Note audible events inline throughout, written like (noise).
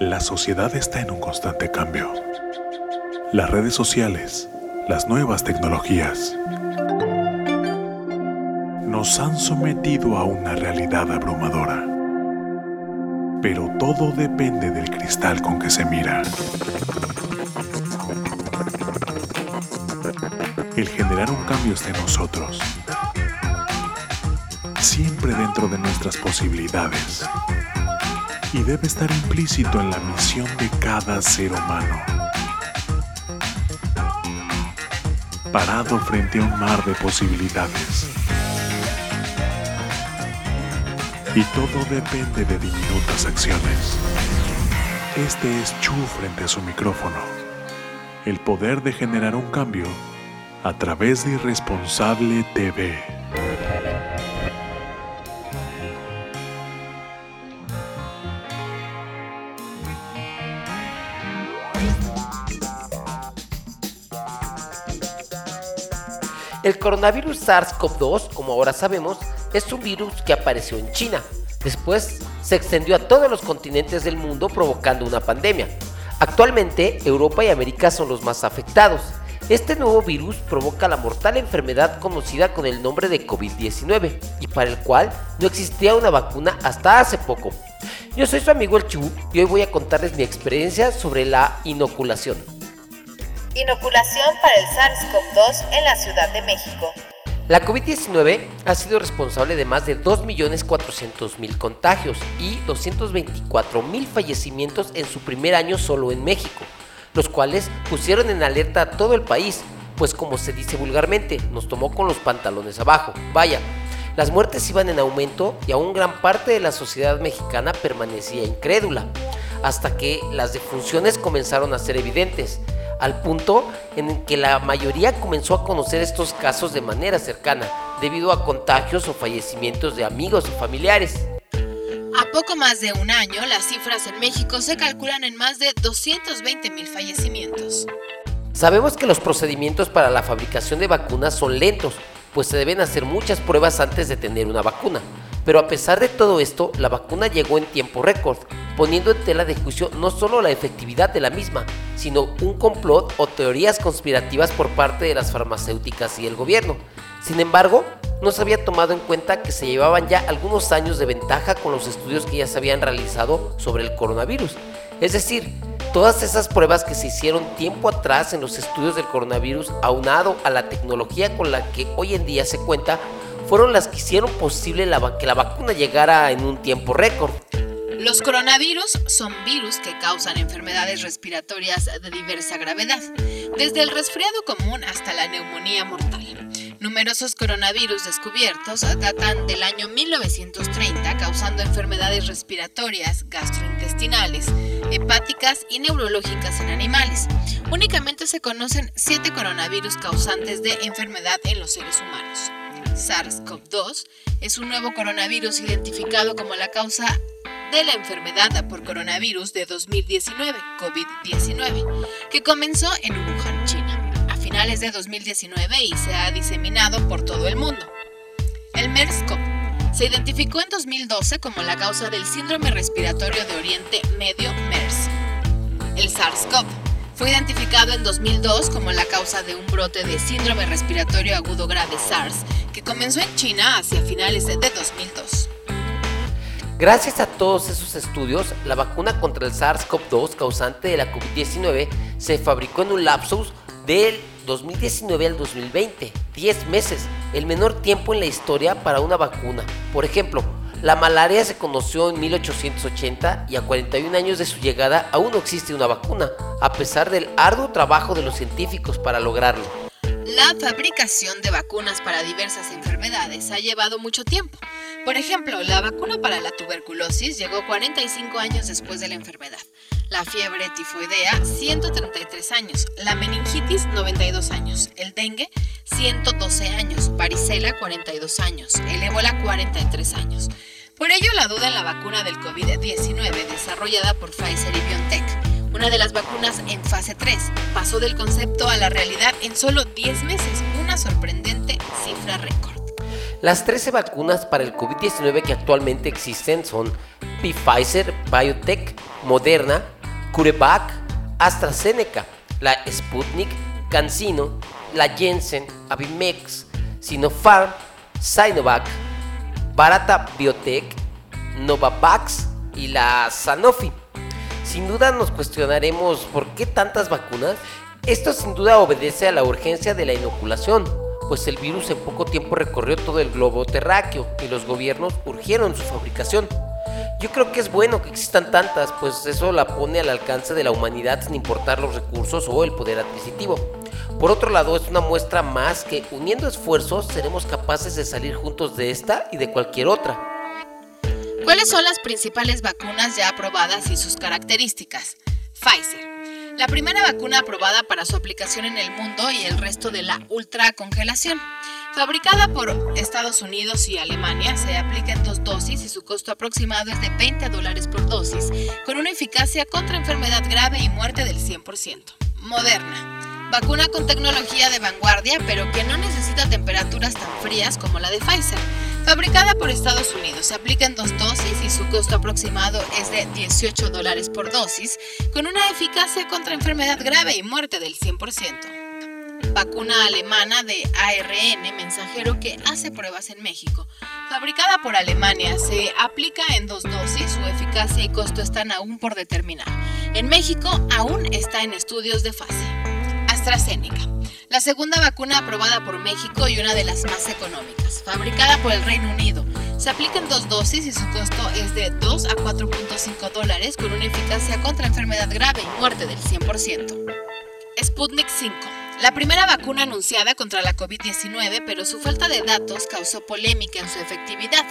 La sociedad está en un constante cambio. Las redes sociales, las nuevas tecnologías, nos han sometido a una realidad abrumadora. Pero todo depende del cristal con que se mira. El generar un cambio está en nosotros. Siempre dentro de nuestras posibilidades y debe estar implícito en la misión de cada ser humano. Parado frente a un mar de posibilidades. Y todo depende de diminutas acciones. Este es Chu frente a su micrófono. El poder de generar un cambio a través de Irresponsable TV. El coronavirus SARS-CoV-2, como ahora sabemos, es un virus que apareció en China. Después se extendió a todos los continentes del mundo provocando una pandemia. Actualmente Europa y América son los más afectados. Este nuevo virus provoca la mortal enfermedad conocida con el nombre de COVID-19 y para el cual no existía una vacuna hasta hace poco. Yo soy su amigo el Chu y hoy voy a contarles mi experiencia sobre la inoculación. Inoculación para el SARS-CoV-2 en la Ciudad de México. La COVID-19 ha sido responsable de más de 2.400.000 contagios y 224.000 fallecimientos en su primer año solo en México, los cuales pusieron en alerta a todo el país, pues como se dice vulgarmente, nos tomó con los pantalones abajo. Vaya, las muertes iban en aumento y aún gran parte de la sociedad mexicana permanecía incrédula, hasta que las defunciones comenzaron a ser evidentes al punto en que la mayoría comenzó a conocer estos casos de manera cercana, debido a contagios o fallecimientos de amigos o familiares. A poco más de un año, las cifras en México se calculan en más de 220 mil fallecimientos. Sabemos que los procedimientos para la fabricación de vacunas son lentos, pues se deben hacer muchas pruebas antes de tener una vacuna. Pero a pesar de todo esto, la vacuna llegó en tiempo récord, poniendo en tela de juicio no solo la efectividad de la misma, sino un complot o teorías conspirativas por parte de las farmacéuticas y el gobierno. Sin embargo, no se había tomado en cuenta que se llevaban ya algunos años de ventaja con los estudios que ya se habían realizado sobre el coronavirus. Es decir, todas esas pruebas que se hicieron tiempo atrás en los estudios del coronavirus, aunado a la tecnología con la que hoy en día se cuenta, fueron las que hicieron posible que la vacuna llegara en un tiempo récord. Los coronavirus son virus que causan enfermedades respiratorias de diversa gravedad, desde el resfriado común hasta la neumonía mortal. Numerosos coronavirus descubiertos datan del año 1930, causando enfermedades respiratorias, gastrointestinales, hepáticas y neurológicas en animales. Únicamente se conocen siete coronavirus causantes de enfermedad en los seres humanos. SARS-CoV-2 es un nuevo coronavirus identificado como la causa de la enfermedad por coronavirus de 2019, COVID-19, que comenzó en Wuhan, China, a finales de 2019 y se ha diseminado por todo el mundo. El MERS-CoV se identificó en 2012 como la causa del síndrome respiratorio de Oriente Medio MERS. El SARS-CoV fue identificado en 2002 como la causa de un brote de síndrome respiratorio agudo grave SARS que comenzó en China hacia finales de 2002. Gracias a todos esos estudios, la vacuna contra el SARS-CoV-2 causante de la COVID-19 se fabricó en un lapsus del 2019 al 2020, 10 meses, el menor tiempo en la historia para una vacuna. Por ejemplo, la malaria se conoció en 1880 y a 41 años de su llegada aún no existe una vacuna, a pesar del arduo trabajo de los científicos para lograrlo. La fabricación de vacunas para diversas enfermedades ha llevado mucho tiempo. Por ejemplo, la vacuna para la tuberculosis llegó 45 años después de la enfermedad. La fiebre tifoidea, 133 años. La meningitis, 92 años. El dengue, 112 años. Varicela, 42 años. El ébola, 43 años. Por ello, la duda en la vacuna del COVID-19 desarrollada por Pfizer y BioNTech una de las vacunas en fase 3 pasó del concepto a la realidad en solo 10 meses, una sorprendente cifra récord. Las 13 vacunas para el COVID-19 que actualmente existen son Pfizer, Biotech, Moderna, CureVac, AstraZeneca, la Sputnik, CanSino, la Jensen, Avimex, Sinopharm, Sinovac, Barata Biotech, Novavax y la Sanofi. Sin duda nos cuestionaremos por qué tantas vacunas. Esto sin duda obedece a la urgencia de la inoculación, pues el virus en poco tiempo recorrió todo el globo terráqueo y los gobiernos urgieron su fabricación. Yo creo que es bueno que existan tantas, pues eso la pone al alcance de la humanidad sin importar los recursos o el poder adquisitivo. Por otro lado, es una muestra más que uniendo esfuerzos seremos capaces de salir juntos de esta y de cualquier otra. ¿Cuáles son las principales vacunas ya aprobadas y sus características? Pfizer. La primera vacuna aprobada para su aplicación en el mundo y el resto de la ultracongelación. Fabricada por Estados Unidos y Alemania, se aplica en dos dosis y su costo aproximado es de 20 dólares por dosis, con una eficacia contra enfermedad grave y muerte del 100%. Moderna. Vacuna con tecnología de vanguardia, pero que no necesita temperaturas tan frías como la de Pfizer. Fabricada por Estados Unidos, se aplica en dos dosis y su costo aproximado es de 18 dólares por dosis, con una eficacia contra enfermedad grave y muerte del 100% vacuna alemana de ARN mensajero que hace pruebas en México. Fabricada por Alemania, se aplica en dos dosis, su eficacia y costo están aún por determinar. En México aún está en estudios de fase. AstraZeneca. La segunda vacuna aprobada por México y una de las más económicas, fabricada por el Reino Unido. Se aplica en dos dosis y su costo es de 2 a 4.5 dólares con una eficacia contra enfermedad grave y muerte del 100%. Sputnik 5. La primera vacuna anunciada contra la COVID-19, pero su falta de datos causó polémica en su efectividad.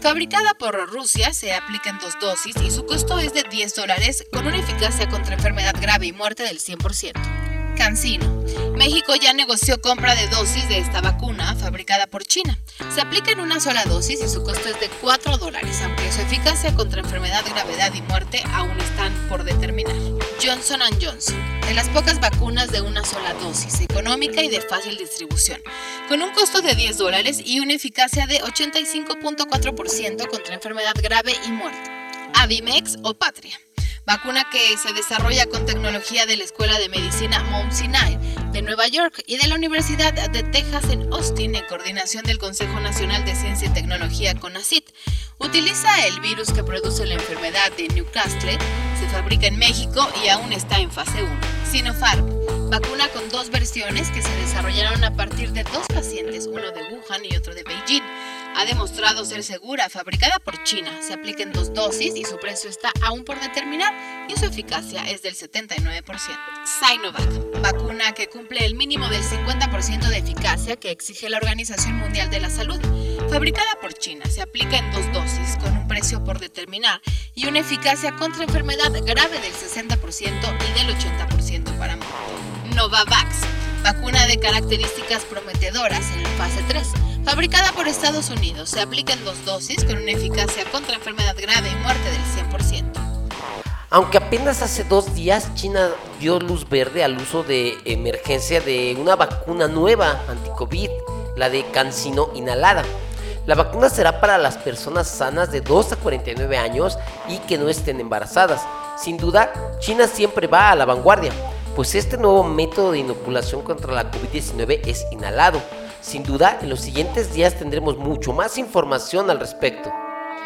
Fabricada por Rusia, se aplica en dos dosis y su costo es de 10 dólares con una eficacia contra enfermedad grave y muerte del 100%. Cancino. México ya negoció compra de dosis de esta vacuna fabricada por China. Se aplica en una sola dosis y su costo es de 4 dólares, aunque su eficacia contra enfermedad, gravedad y muerte aún están por determinar. Johnson Johnson de las pocas vacunas de una sola dosis, económica y de fácil distribución, con un costo de 10 dólares y una eficacia de 85.4% contra enfermedad grave y muerte. Avimex o Patria. Vacuna que se desarrolla con tecnología de la Escuela de Medicina Mount Sinai de Nueva York y de la Universidad de Texas en Austin en coordinación del Consejo Nacional de Ciencia y Tecnología CONACYT. Utiliza el virus que produce la enfermedad de Newcastle, se fabrica en México y aún está en fase 1. Sinopharm, vacuna con dos versiones que se desarrollaron a partir de dos pacientes, uno de Wuhan y otro de Beijing ha demostrado ser segura, fabricada por China. Se aplica en dos dosis y su precio está aún por determinar y su eficacia es del 79%. Sinovac, vacuna que cumple el mínimo del 50% de eficacia que exige la Organización Mundial de la Salud. Fabricada por China, se aplica en dos dosis con un precio por determinar y una eficacia contra enfermedad grave del 60% y del 80% para Novavax, vacuna de características prometedoras en la fase 3 Fabricada por Estados Unidos, se aplica en dos dosis con una eficacia contra enfermedad grave y muerte del 100%. Aunque apenas hace dos días China dio luz verde al uso de emergencia de una vacuna nueva anti-COVID, la de cancino inhalada. La vacuna será para las personas sanas de 2 a 49 años y que no estén embarazadas. Sin duda, China siempre va a la vanguardia, pues este nuevo método de inoculación contra la COVID-19 es inhalado sin duda, en los siguientes días tendremos mucho más información al respecto.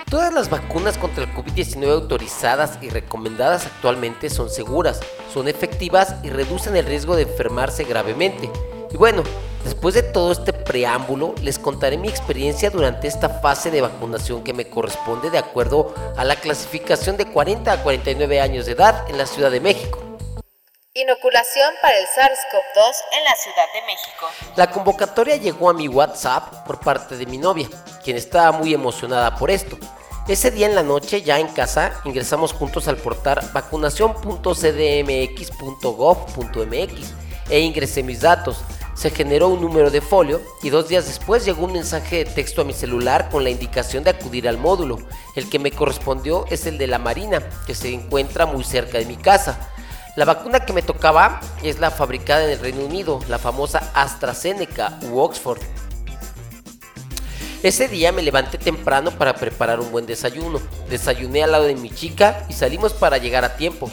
Todas las vacunas contra el COVID-19 autorizadas y recomendadas actualmente son seguras, son efectivas y reducen el riesgo de enfermarse gravemente. Y bueno, después de todo este preámbulo, les contaré mi experiencia durante esta fase de vacunación que me corresponde de acuerdo a la clasificación de 40 a 49 años de edad en la Ciudad de México. Inoculación para el SARS-CoV-2 en la Ciudad de México. La convocatoria llegó a mi WhatsApp por parte de mi novia, quien estaba muy emocionada por esto. Ese día en la noche, ya en casa, ingresamos juntos al portal vacunación.cdmx.gov.mx e ingresé mis datos. Se generó un número de folio y dos días después llegó un mensaje de texto a mi celular con la indicación de acudir al módulo. El que me correspondió es el de la Marina, que se encuentra muy cerca de mi casa. La vacuna que me tocaba es la fabricada en el Reino Unido, la famosa AstraZeneca u Oxford. Ese día me levanté temprano para preparar un buen desayuno. Desayuné al lado de mi chica y salimos para llegar a tiempo.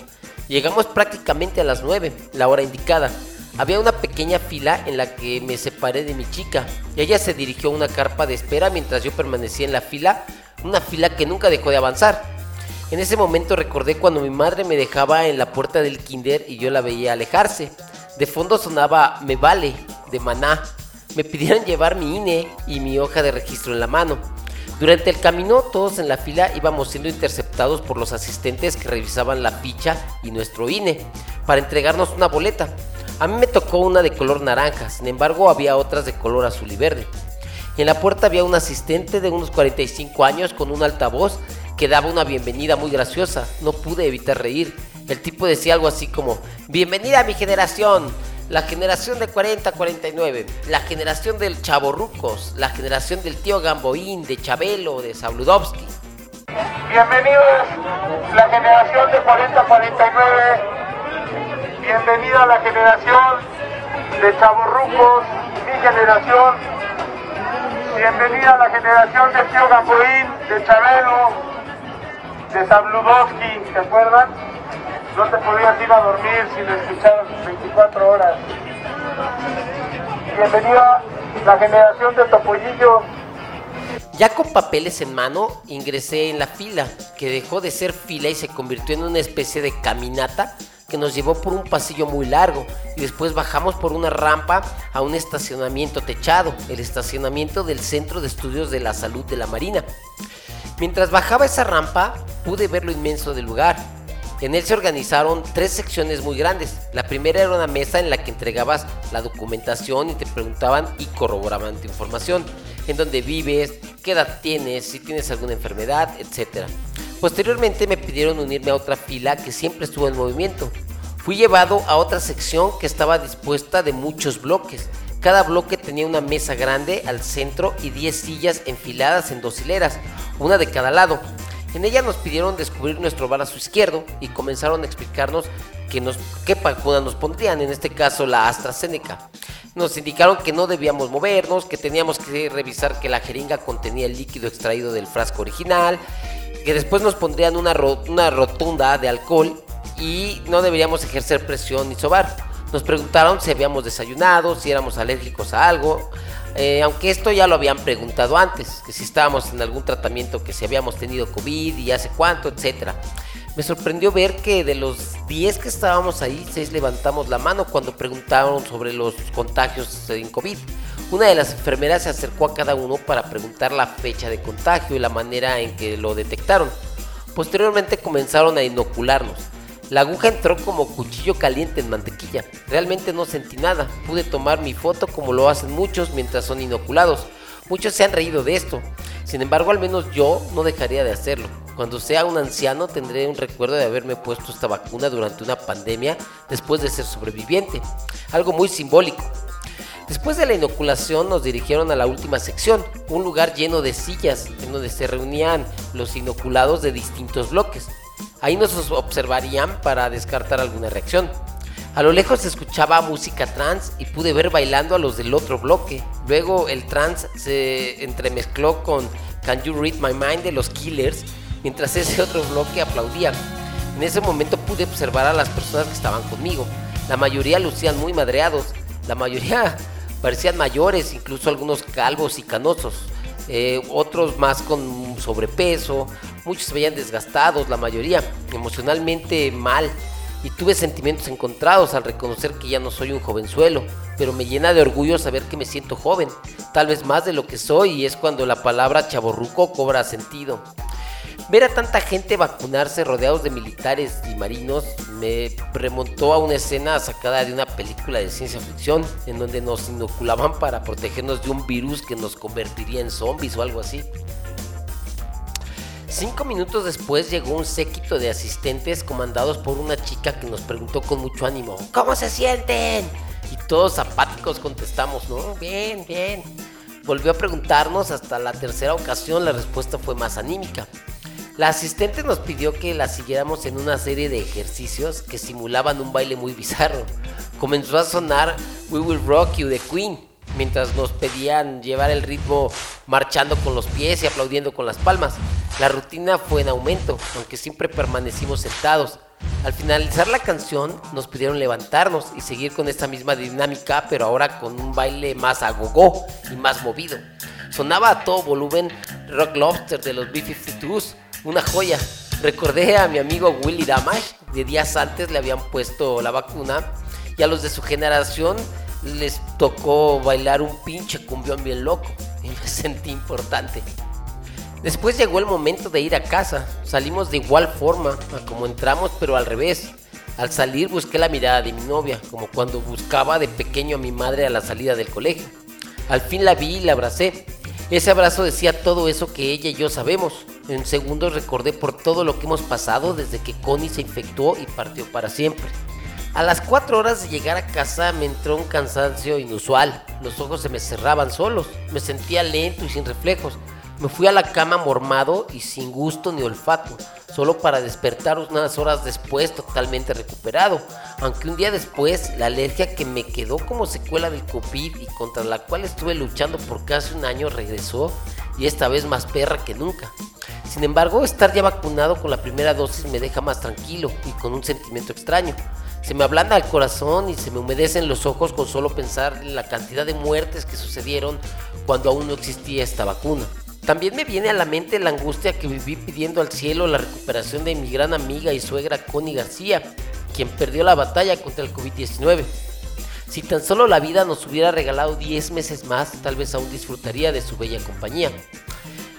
Llegamos prácticamente a las 9, la hora indicada. Había una pequeña fila en la que me separé de mi chica y ella se dirigió a una carpa de espera mientras yo permanecía en la fila, una fila que nunca dejó de avanzar. En ese momento recordé cuando mi madre me dejaba en la puerta del kinder y yo la veía alejarse. De fondo sonaba Me vale de Maná me pidieron llevar mi INE y mi hoja de registro en la mano. Durante el camino, todos en la fila íbamos siendo interceptados por los asistentes que revisaban la ficha y nuestro INE para entregarnos una boleta. A mí me tocó una de color naranja, sin embargo había otras de color azul y verde. En la puerta había un asistente de unos 45 años con un altavoz que daba una bienvenida muy graciosa. No pude evitar reír. El tipo decía algo así como, Bienvenida a mi generación, la generación de 40-49, la generación del Chaborrucos, la generación del tío Gamboín, de Chabelo, de Sabludovsky. Bienvenidos, la generación de 40-49, bienvenida a la generación de Chaborrucos, mi generación, bienvenida a la generación del tío Gamboín, de Chabelo, de Sabludovsky, ¿se acuerdan? no te podías ir a dormir sin escuchar 24 horas. Bienvenida la generación de Topollillo. Ya con papeles en mano, ingresé en la fila, que dejó de ser fila y se convirtió en una especie de caminata que nos llevó por un pasillo muy largo y después bajamos por una rampa a un estacionamiento techado, el estacionamiento del Centro de Estudios de la Salud de la Marina. Mientras bajaba esa rampa, pude ver lo inmenso del lugar, en él se organizaron tres secciones muy grandes. La primera era una mesa en la que entregabas la documentación y te preguntaban y corroboraban tu información, en dónde vives, qué edad tienes, si tienes alguna enfermedad, etc. Posteriormente me pidieron unirme a otra fila que siempre estuvo en movimiento. Fui llevado a otra sección que estaba dispuesta de muchos bloques. Cada bloque tenía una mesa grande al centro y 10 sillas enfiladas en dos hileras, una de cada lado. En ella nos pidieron descubrir nuestro brazo izquierdo y comenzaron a explicarnos que nos, qué vacuna nos pondrían, en este caso la AstraZeneca. Nos indicaron que no debíamos movernos, que teníamos que revisar que la jeringa contenía el líquido extraído del frasco original, que después nos pondrían una, una rotunda de alcohol y no deberíamos ejercer presión ni sobar. Nos preguntaron si habíamos desayunado, si éramos alérgicos a algo, eh, aunque esto ya lo habían preguntado antes, que si estábamos en algún tratamiento, que si habíamos tenido COVID y hace cuánto, etc. Me sorprendió ver que de los 10 que estábamos ahí, 6 levantamos la mano cuando preguntaron sobre los contagios en COVID. Una de las enfermeras se acercó a cada uno para preguntar la fecha de contagio y la manera en que lo detectaron. Posteriormente comenzaron a inocularnos. La aguja entró como cuchillo caliente en mantequilla. Realmente no sentí nada. Pude tomar mi foto como lo hacen muchos mientras son inoculados. Muchos se han reído de esto. Sin embargo, al menos yo no dejaría de hacerlo. Cuando sea un anciano tendré un recuerdo de haberme puesto esta vacuna durante una pandemia después de ser sobreviviente. Algo muy simbólico. Después de la inoculación nos dirigieron a la última sección, un lugar lleno de sillas en donde se reunían los inoculados de distintos bloques. Ahí nos observarían para descartar alguna reacción. A lo lejos escuchaba música trans y pude ver bailando a los del otro bloque. Luego el trans se entremezcló con Can You Read My Mind de los Killers, mientras ese otro bloque aplaudía. En ese momento pude observar a las personas que estaban conmigo. La mayoría lucían muy madreados, la mayoría (laughs) parecían mayores, incluso algunos calvos y canosos. Eh, otros más con sobrepeso, muchos se veían desgastados, la mayoría emocionalmente mal. Y tuve sentimientos encontrados al reconocer que ya no soy un jovenzuelo, pero me llena de orgullo saber que me siento joven, tal vez más de lo que soy, y es cuando la palabra chaborruco cobra sentido. Ver a tanta gente vacunarse rodeados de militares y marinos me remontó a una escena sacada de una película de ciencia ficción en donde nos inoculaban para protegernos de un virus que nos convertiría en zombies o algo así. Cinco minutos después llegó un séquito de asistentes comandados por una chica que nos preguntó con mucho ánimo, ¿cómo se sienten? Y todos apáticos contestamos, ¿no? Bien, bien. Volvió a preguntarnos hasta la tercera ocasión, la respuesta fue más anímica. La asistente nos pidió que la siguiéramos en una serie de ejercicios que simulaban un baile muy bizarro. Comenzó a sonar We Will Rock You de Queen. Mientras nos pedían llevar el ritmo marchando con los pies y aplaudiendo con las palmas. La rutina fue en aumento, aunque siempre permanecimos sentados. Al finalizar la canción nos pidieron levantarnos y seguir con esta misma dinámica, pero ahora con un baile más agogó y más movido. Sonaba a todo volumen Rock Lobster de los B-52s, una joya. Recordé a mi amigo Willy Damage, de días antes le habían puesto la vacuna y a los de su generación les tocó bailar un pinche cumbión bien loco y me (laughs) sentí importante. Después llegó el momento de ir a casa. Salimos de igual forma a como entramos, pero al revés. Al salir busqué la mirada de mi novia, como cuando buscaba de pequeño a mi madre a la salida del colegio. Al fin la vi y la abracé. Ese abrazo decía todo eso que ella y yo sabemos. En segundos recordé por todo lo que hemos pasado desde que Connie se infectó y partió para siempre. A las cuatro horas de llegar a casa me entró un cansancio inusual. Los ojos se me cerraban solos. Me sentía lento y sin reflejos. Me fui a la cama mormado y sin gusto ni olfato, solo para despertar unas horas después totalmente recuperado, aunque un día después la alergia que me quedó como secuela del COVID y contra la cual estuve luchando por casi un año regresó y esta vez más perra que nunca. Sin embargo, estar ya vacunado con la primera dosis me deja más tranquilo y con un sentimiento extraño. Se me ablanda el corazón y se me humedecen los ojos con solo pensar en la cantidad de muertes que sucedieron cuando aún no existía esta vacuna. También me viene a la mente la angustia que viví pidiendo al cielo la recuperación de mi gran amiga y suegra Connie García, quien perdió la batalla contra el COVID-19. Si tan solo la vida nos hubiera regalado 10 meses más, tal vez aún disfrutaría de su bella compañía.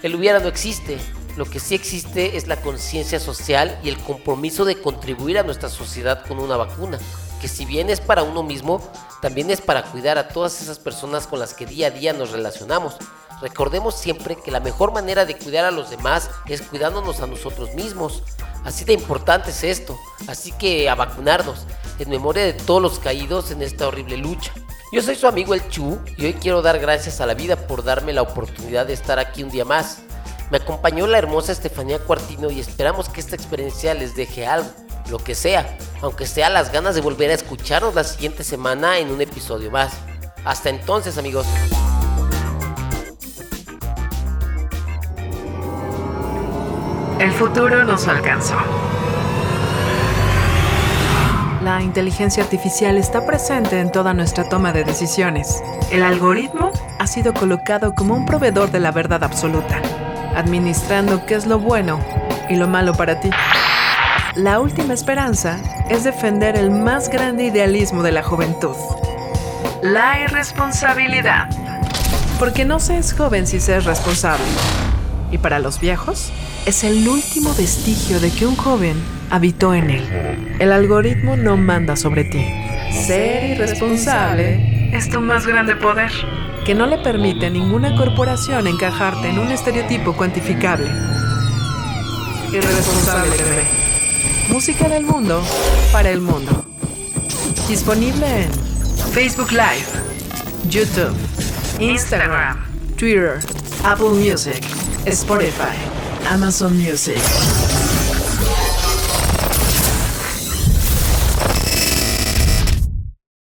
El hubiera no existe, lo que sí existe es la conciencia social y el compromiso de contribuir a nuestra sociedad con una vacuna, que si bien es para uno mismo, también es para cuidar a todas esas personas con las que día a día nos relacionamos, Recordemos siempre que la mejor manera de cuidar a los demás es cuidándonos a nosotros mismos. Así de importante es esto. Así que a vacunarnos, en memoria de todos los caídos en esta horrible lucha. Yo soy su amigo el Chu y hoy quiero dar gracias a la vida por darme la oportunidad de estar aquí un día más. Me acompañó la hermosa Estefanía Cuartino y esperamos que esta experiencia les deje algo, lo que sea, aunque sea las ganas de volver a escucharnos la siguiente semana en un episodio más. Hasta entonces amigos. El futuro nos alcanzó. La inteligencia artificial está presente en toda nuestra toma de decisiones. El algoritmo ha sido colocado como un proveedor de la verdad absoluta, administrando qué es lo bueno y lo malo para ti. La última esperanza es defender el más grande idealismo de la juventud. La irresponsabilidad. Porque no se es joven si se es responsable. Y para los viejos, es el último vestigio de que un joven habitó en él. El algoritmo no manda sobre ti. Ser irresponsable es tu más grande poder, que no le permite a ninguna corporación encajarte en un estereotipo cuantificable. Irresponsable. Música del mundo para el mundo. Disponible en Facebook Live, YouTube, Instagram, Twitter, Apple Music, Spotify. Amazon Music.